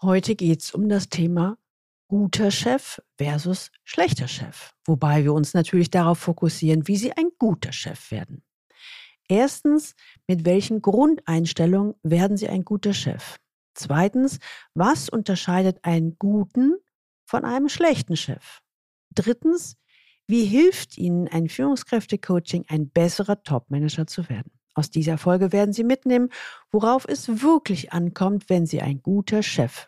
Heute geht es um das Thema guter Chef versus schlechter Chef, wobei wir uns natürlich darauf fokussieren, wie Sie ein guter Chef werden. Erstens, mit welchen Grundeinstellungen werden Sie ein guter Chef? Zweitens, was unterscheidet einen guten von einem schlechten Chef? Drittens, wie hilft Ihnen ein Führungskräftecoaching, ein besserer Topmanager zu werden? Aus dieser Folge werden Sie mitnehmen, worauf es wirklich ankommt, wenn Sie ein guter Chef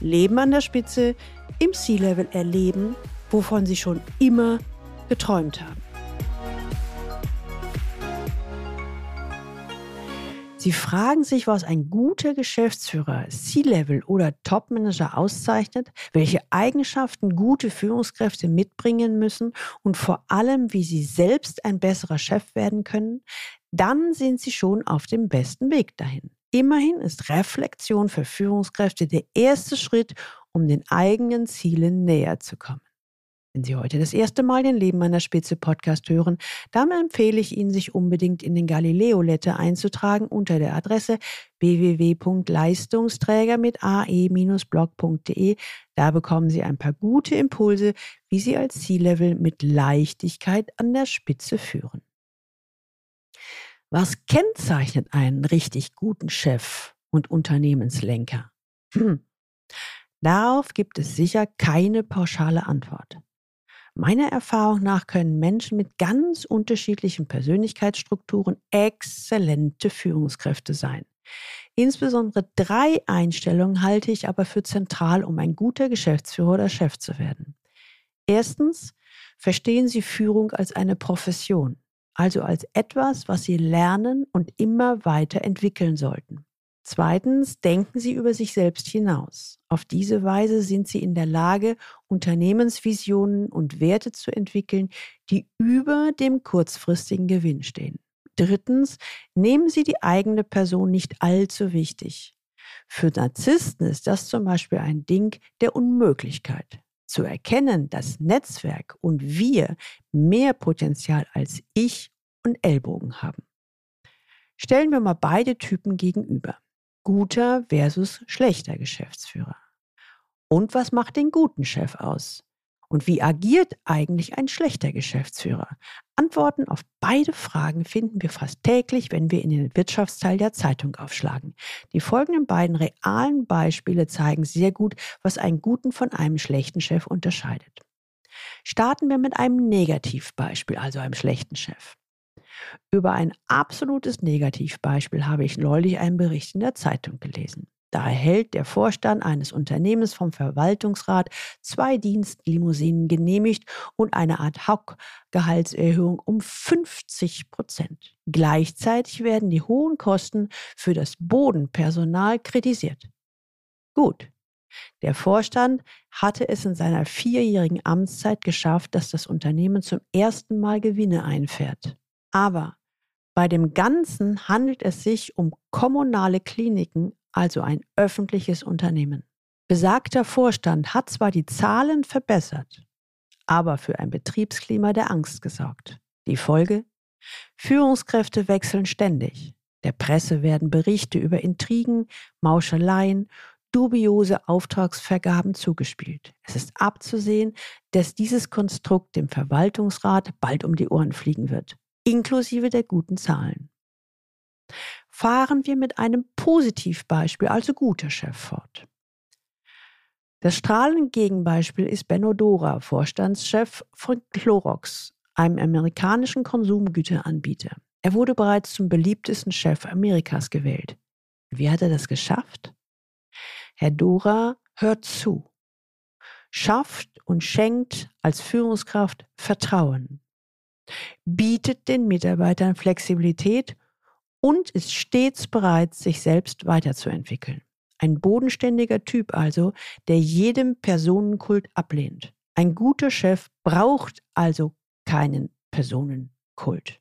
Leben an der Spitze, im Sea-Level erleben, wovon sie schon immer geträumt haben. Sie fragen sich, was ein guter Geschäftsführer, C-Level oder Topmanager auszeichnet, welche Eigenschaften gute Führungskräfte mitbringen müssen und vor allem, wie sie selbst ein besserer Chef werden können, dann sind Sie schon auf dem besten Weg dahin. Immerhin ist Reflexion für Führungskräfte der erste Schritt, um den eigenen Zielen näher zu kommen. Wenn Sie heute das erste Mal den Leben der Spitze Podcast hören, dann empfehle ich Ihnen, sich unbedingt in den Galileo Letter einzutragen unter der Adresse www.leistungsträger mit ae-blog.de. Da bekommen Sie ein paar gute Impulse, wie Sie als C-Level mit Leichtigkeit an der Spitze führen. Was kennzeichnet einen richtig guten Chef und Unternehmenslenker? Hm. Darauf gibt es sicher keine pauschale Antwort. Meiner Erfahrung nach können Menschen mit ganz unterschiedlichen Persönlichkeitsstrukturen exzellente Führungskräfte sein. Insbesondere drei Einstellungen halte ich aber für zentral, um ein guter Geschäftsführer oder Chef zu werden. Erstens, verstehen Sie Führung als eine Profession also als etwas, was Sie lernen und immer weiter entwickeln sollten. Zweitens, denken Sie über sich selbst hinaus. Auf diese Weise sind Sie in der Lage, Unternehmensvisionen und Werte zu entwickeln, die über dem kurzfristigen Gewinn stehen. Drittens, nehmen Sie die eigene Person nicht allzu wichtig. Für Narzissten ist das zum Beispiel ein Ding der Unmöglichkeit zu erkennen, dass Netzwerk und wir mehr Potenzial als ich und Ellbogen haben. Stellen wir mal beide Typen gegenüber. Guter versus schlechter Geschäftsführer. Und was macht den guten Chef aus? Und wie agiert eigentlich ein schlechter Geschäftsführer? Antworten auf beide Fragen finden wir fast täglich, wenn wir in den Wirtschaftsteil der Zeitung aufschlagen. Die folgenden beiden realen Beispiele zeigen sehr gut, was einen guten von einem schlechten Chef unterscheidet. Starten wir mit einem Negativbeispiel, also einem schlechten Chef. Über ein absolutes Negativbeispiel habe ich neulich einen Bericht in der Zeitung gelesen. Da erhält der Vorstand eines Unternehmens vom Verwaltungsrat zwei Dienstlimousinen genehmigt und eine Ad-Hoc-Gehaltserhöhung um 50 Prozent. Gleichzeitig werden die hohen Kosten für das Bodenpersonal kritisiert. Gut. Der Vorstand hatte es in seiner vierjährigen Amtszeit geschafft, dass das Unternehmen zum ersten Mal Gewinne einfährt. Aber bei dem Ganzen handelt es sich um kommunale Kliniken also ein öffentliches Unternehmen. Besagter Vorstand hat zwar die Zahlen verbessert, aber für ein Betriebsklima der Angst gesorgt. Die Folge? Führungskräfte wechseln ständig. Der Presse werden Berichte über Intrigen, Mauscheleien, dubiose Auftragsvergaben zugespielt. Es ist abzusehen, dass dieses Konstrukt dem Verwaltungsrat bald um die Ohren fliegen wird, inklusive der guten Zahlen fahren wir mit einem Positivbeispiel, also guter Chef, fort. Das strahlende Gegenbeispiel ist Benno Dora, Vorstandschef von Clorox, einem amerikanischen Konsumgüteranbieter. Er wurde bereits zum beliebtesten Chef Amerikas gewählt. Wie hat er das geschafft? Herr Dora hört zu, schafft und schenkt als Führungskraft Vertrauen, bietet den Mitarbeitern Flexibilität und ist stets bereit, sich selbst weiterzuentwickeln. Ein bodenständiger Typ also, der jedem Personenkult ablehnt. Ein guter Chef braucht also keinen Personenkult.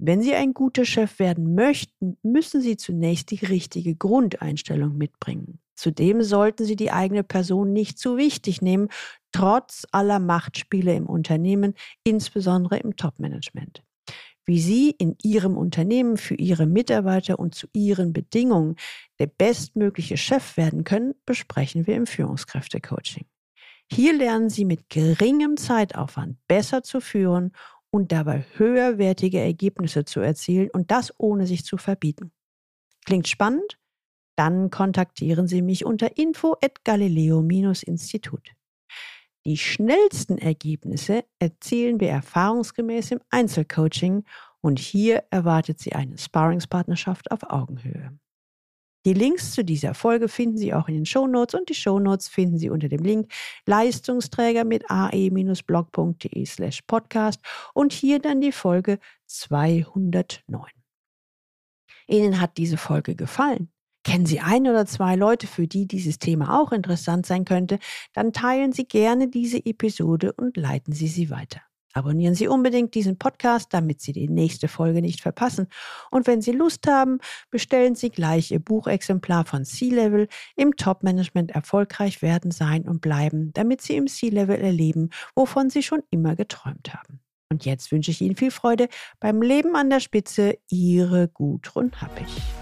Wenn Sie ein guter Chef werden möchten, müssen Sie zunächst die richtige Grundeinstellung mitbringen. Zudem sollten Sie die eigene Person nicht zu wichtig nehmen, trotz aller Machtspiele im Unternehmen, insbesondere im Topmanagement. Wie Sie in Ihrem Unternehmen für Ihre Mitarbeiter und zu Ihren Bedingungen der bestmögliche Chef werden können, besprechen wir im Führungskräftecoaching. Hier lernen Sie mit geringem Zeitaufwand besser zu führen und dabei höherwertige Ergebnisse zu erzielen und das ohne sich zu verbieten. Klingt spannend? Dann kontaktieren Sie mich unter info at galileo-institut. Die schnellsten Ergebnisse erzielen wir erfahrungsgemäß im Einzelcoaching und hier erwartet Sie eine Sparringspartnerschaft auf Augenhöhe. Die Links zu dieser Folge finden Sie auch in den Shownotes und die Shownotes finden Sie unter dem Link Leistungsträger mit ae-blog.de slash podcast und hier dann die Folge 209. Ihnen hat diese Folge gefallen? Kennen Sie ein oder zwei Leute, für die dieses Thema auch interessant sein könnte? Dann teilen Sie gerne diese Episode und leiten Sie sie weiter. Abonnieren Sie unbedingt diesen Podcast, damit Sie die nächste Folge nicht verpassen. Und wenn Sie Lust haben, bestellen Sie gleich Ihr Buchexemplar von C-Level im Top-Management erfolgreich werden, sein und bleiben, damit Sie im C-Level erleben, wovon Sie schon immer geträumt haben. Und jetzt wünsche ich Ihnen viel Freude beim Leben an der Spitze. Ihre Gudrun Happich.